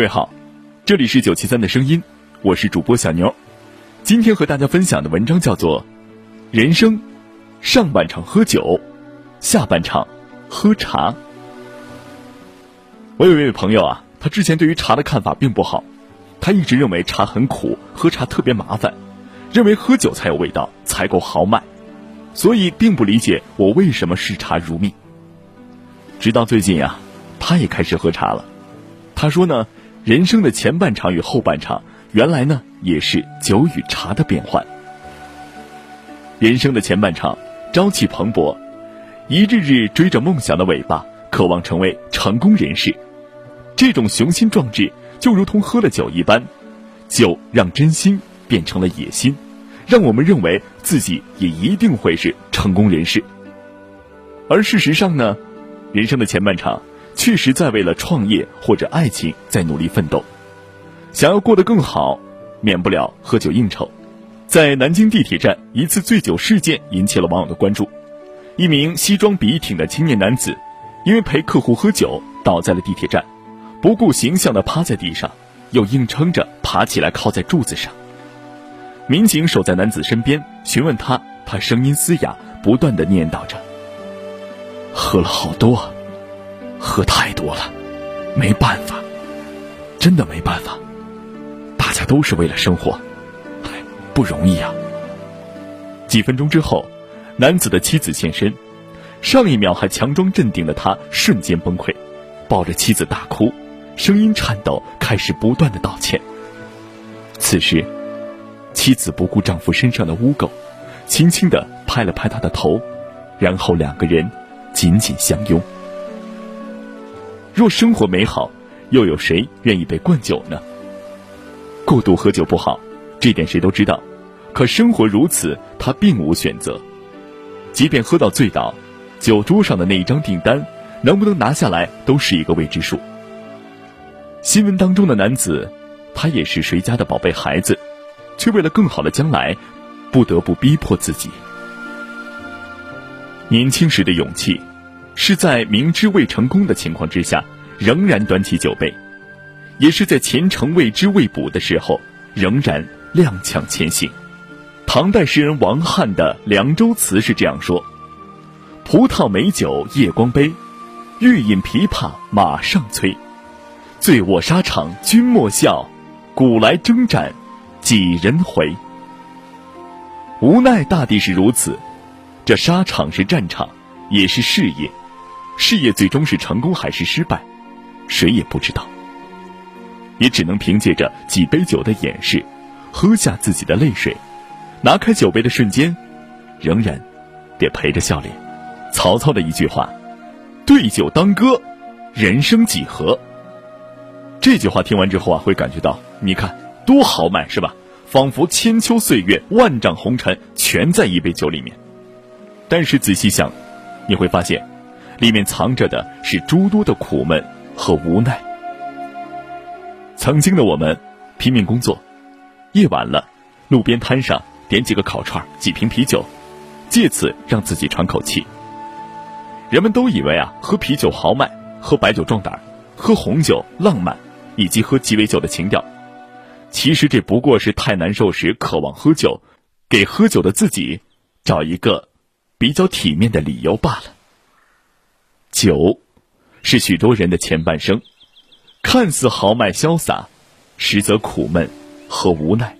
各位好，这里是九七三的声音，我是主播小牛。今天和大家分享的文章叫做《人生》，上半场喝酒，下半场喝茶。我有一位朋友啊，他之前对于茶的看法并不好，他一直认为茶很苦，喝茶特别麻烦，认为喝酒才有味道，才够豪迈，所以并不理解我为什么视茶如命。直到最近呀，他也开始喝茶了。他说呢。人生的前半场与后半场，原来呢也是酒与茶的变换。人生的前半场，朝气蓬勃，一日日追着梦想的尾巴，渴望成为成功人士。这种雄心壮志，就如同喝了酒一般，酒让真心变成了野心，让我们认为自己也一定会是成功人士。而事实上呢，人生的前半场。确实在为了创业或者爱情在努力奋斗，想要过得更好，免不了喝酒应酬。在南京地铁站，一次醉酒事件引起了网友的关注。一名西装笔挺的青年男子，因为陪客户喝酒，倒在了地铁站，不顾形象的趴在地上，又硬撑着爬起来靠在柱子上。民警守在男子身边询问他，他声音嘶哑，不断的念叨着：“喝了好多。”啊喝太多了，没办法，真的没办法。大家都是为了生活，不容易啊。几分钟之后，男子的妻子现身，上一秒还强装镇定的他瞬间崩溃，抱着妻子大哭，声音颤抖，开始不断的道歉。此时，妻子不顾丈夫身上的污垢，轻轻的拍了拍他的头，然后两个人紧紧相拥。若生活美好，又有谁愿意被灌酒呢？过度喝酒不好，这点谁都知道。可生活如此，他并无选择。即便喝到醉倒，酒桌上的那一张订单能不能拿下来，都是一个未知数。新闻当中的男子，他也是谁家的宝贝孩子，却为了更好的将来，不得不逼迫自己。年轻时的勇气。是在明知未成功的情况之下，仍然端起酒杯；也是在前程未知未卜的时候，仍然踉跄前行。唐代诗人王翰的《凉州词》是这样说：“葡萄美酒夜光杯，欲饮琵琶马上催。醉卧沙场君莫笑，古来征战几人回。”无奈大抵是如此，这沙场是战场，也是事业。事业最终是成功还是失败，谁也不知道。也只能凭借着几杯酒的掩饰，喝下自己的泪水。拿开酒杯的瞬间，仍然得陪着笑脸。曹操的一句话：“对酒当歌，人生几何？”这句话听完之后啊，会感觉到，你看多豪迈是吧？仿佛千秋岁月、万丈红尘全在一杯酒里面。但是仔细想，你会发现。里面藏着的是诸多的苦闷和无奈。曾经的我们拼命工作，夜晚了，路边摊上点几个烤串、几瓶啤酒，借此让自己喘口气。人们都以为啊，喝啤酒豪迈，喝白酒壮胆，喝红酒浪漫，以及喝鸡尾酒的情调。其实这不过是太难受时渴望喝酒，给喝酒的自己找一个比较体面的理由罢了。酒，是许多人的前半生，看似豪迈潇洒，实则苦闷和无奈。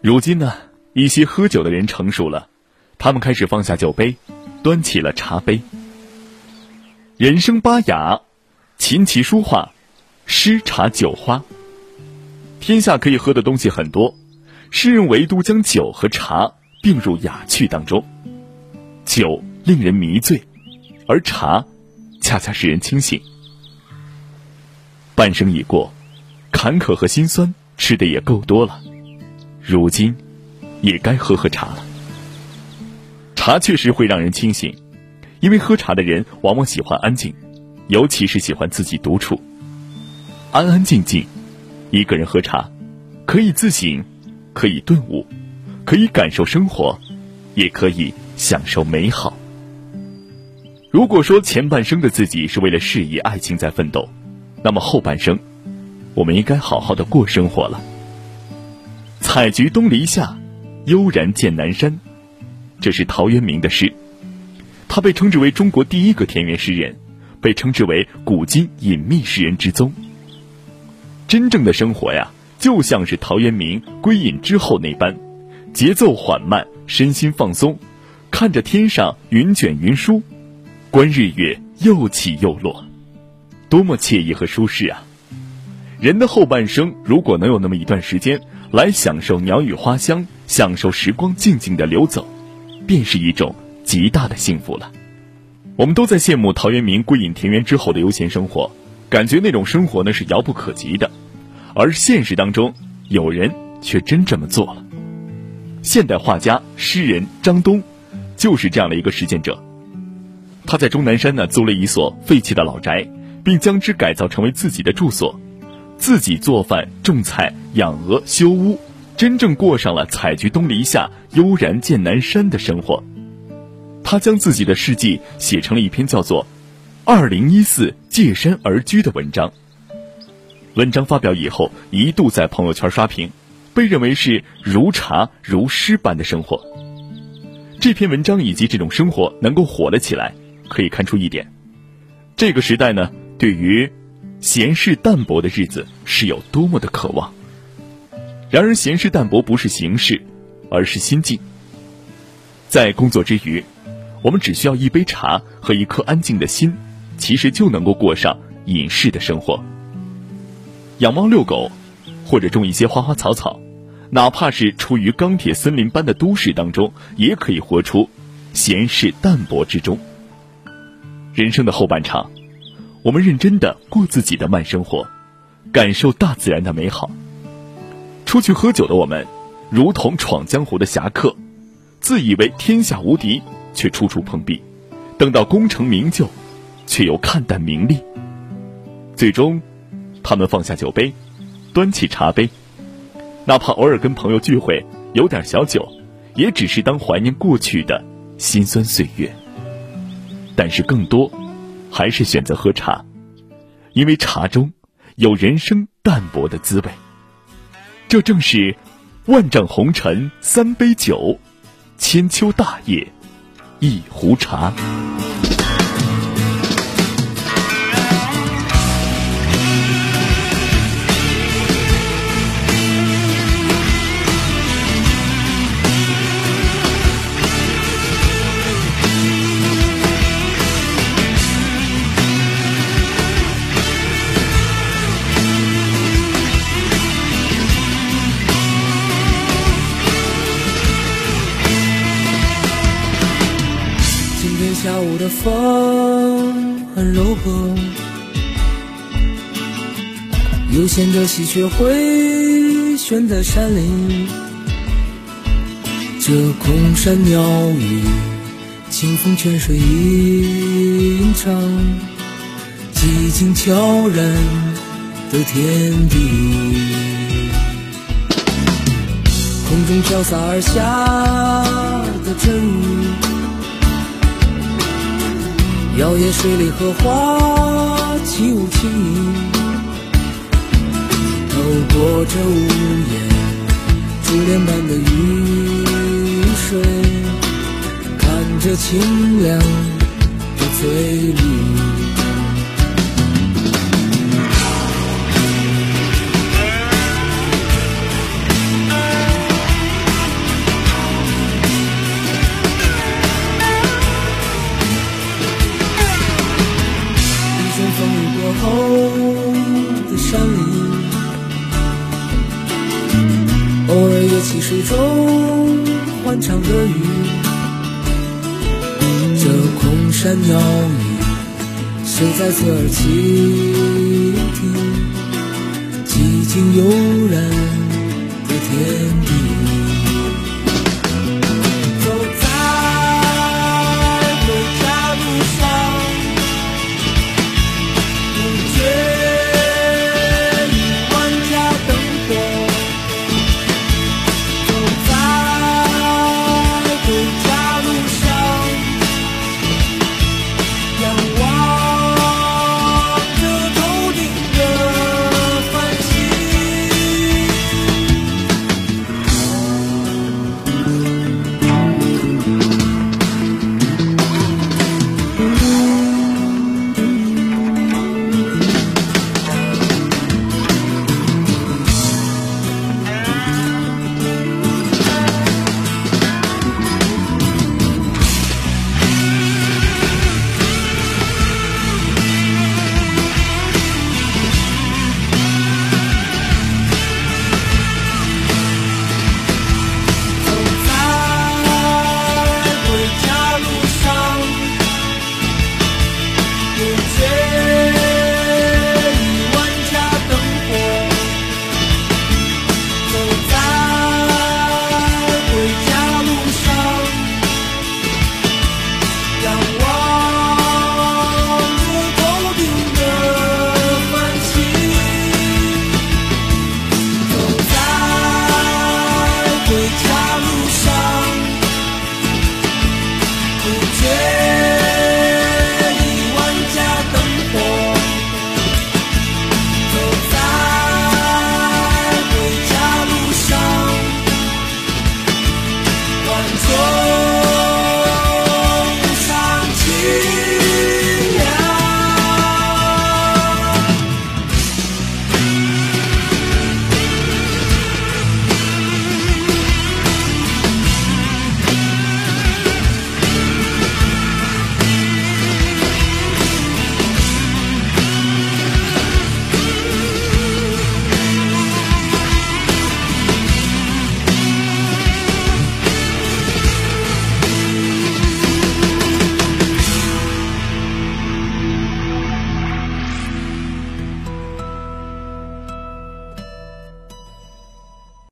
如今呢，一些喝酒的人成熟了，他们开始放下酒杯，端起了茶杯。人生八雅，琴棋书画，诗茶酒花。天下可以喝的东西很多，诗人唯独将酒和茶并入雅趣当中。酒令人迷醉，而茶恰恰使人清醒。半生已过，坎坷和心酸吃的也够多了，如今也该喝喝茶了。茶确实会让人清醒，因为喝茶的人往往喜欢安静，尤其是喜欢自己独处，安安静静。一个人喝茶，可以自省，可以顿悟，可以感受生活，也可以享受美好。如果说前半生的自己是为了事业、爱情在奋斗，那么后半生，我们应该好好的过生活了。采菊东篱下，悠然见南山，这是陶渊明的诗。他被称之为中国第一个田园诗人，被称之为古今隐秘诗人之宗。真正的生活呀，就像是陶渊明归隐之后那般，节奏缓慢，身心放松，看着天上云卷云舒，观日月又起又落，多么惬意和舒适啊！人的后半生，如果能有那么一段时间来享受鸟语花香，享受时光静静的流走，便是一种极大的幸福了。我们都在羡慕陶渊明归隐田园之后的悠闲生活。感觉那种生活呢是遥不可及的，而现实当中，有人却真这么做了。现代画家、诗人张东，就是这样的一个实践者。他在终南山呢租了一所废弃的老宅，并将之改造成为自己的住所，自己做饭、种菜、养鹅、修屋，真正过上了“采菊东篱下，悠然见南山”的生活。他将自己的事迹写成了一篇叫做。二零一四借山而居的文章，文章发表以后一度在朋友圈刷屏，被认为是如茶如诗般的生活。这篇文章以及这种生活能够火了起来，可以看出一点：这个时代呢，对于闲适淡泊的日子是有多么的渴望。然而，闲适淡泊不是形式，而是心境。在工作之余，我们只需要一杯茶和一颗安静的心。其实就能够过上隐士的生活，养猫遛狗，或者种一些花花草草，哪怕是处于钢铁森林般的都市当中，也可以活出闲适淡泊之中。人生的后半场，我们认真的过自己的慢生活，感受大自然的美好。出去喝酒的我们，如同闯江湖的侠客，自以为天下无敌，却处处碰壁。等到功成名就。却又看淡名利，最终，他们放下酒杯，端起茶杯，哪怕偶尔跟朋友聚会有点小酒，也只是当怀念过去的辛酸岁月。但是更多，还是选择喝茶，因为茶中有人生淡泊的滋味。这正是万丈红尘三杯酒，千秋大业一壶茶。下午的风很柔和，悠闲的喜鹊回旋在山林，这空山鸟语，清风泉水吟唱，寂静悄然的天地，空中飘洒而下的阵雨。摇曳水里荷花起舞轻盈，透过这屋檐，珠帘般的雨水，看着清凉的翠绿。溪水中欢唱的鱼，这空山鸟语，谁在侧耳倾听？寂静悠然的天。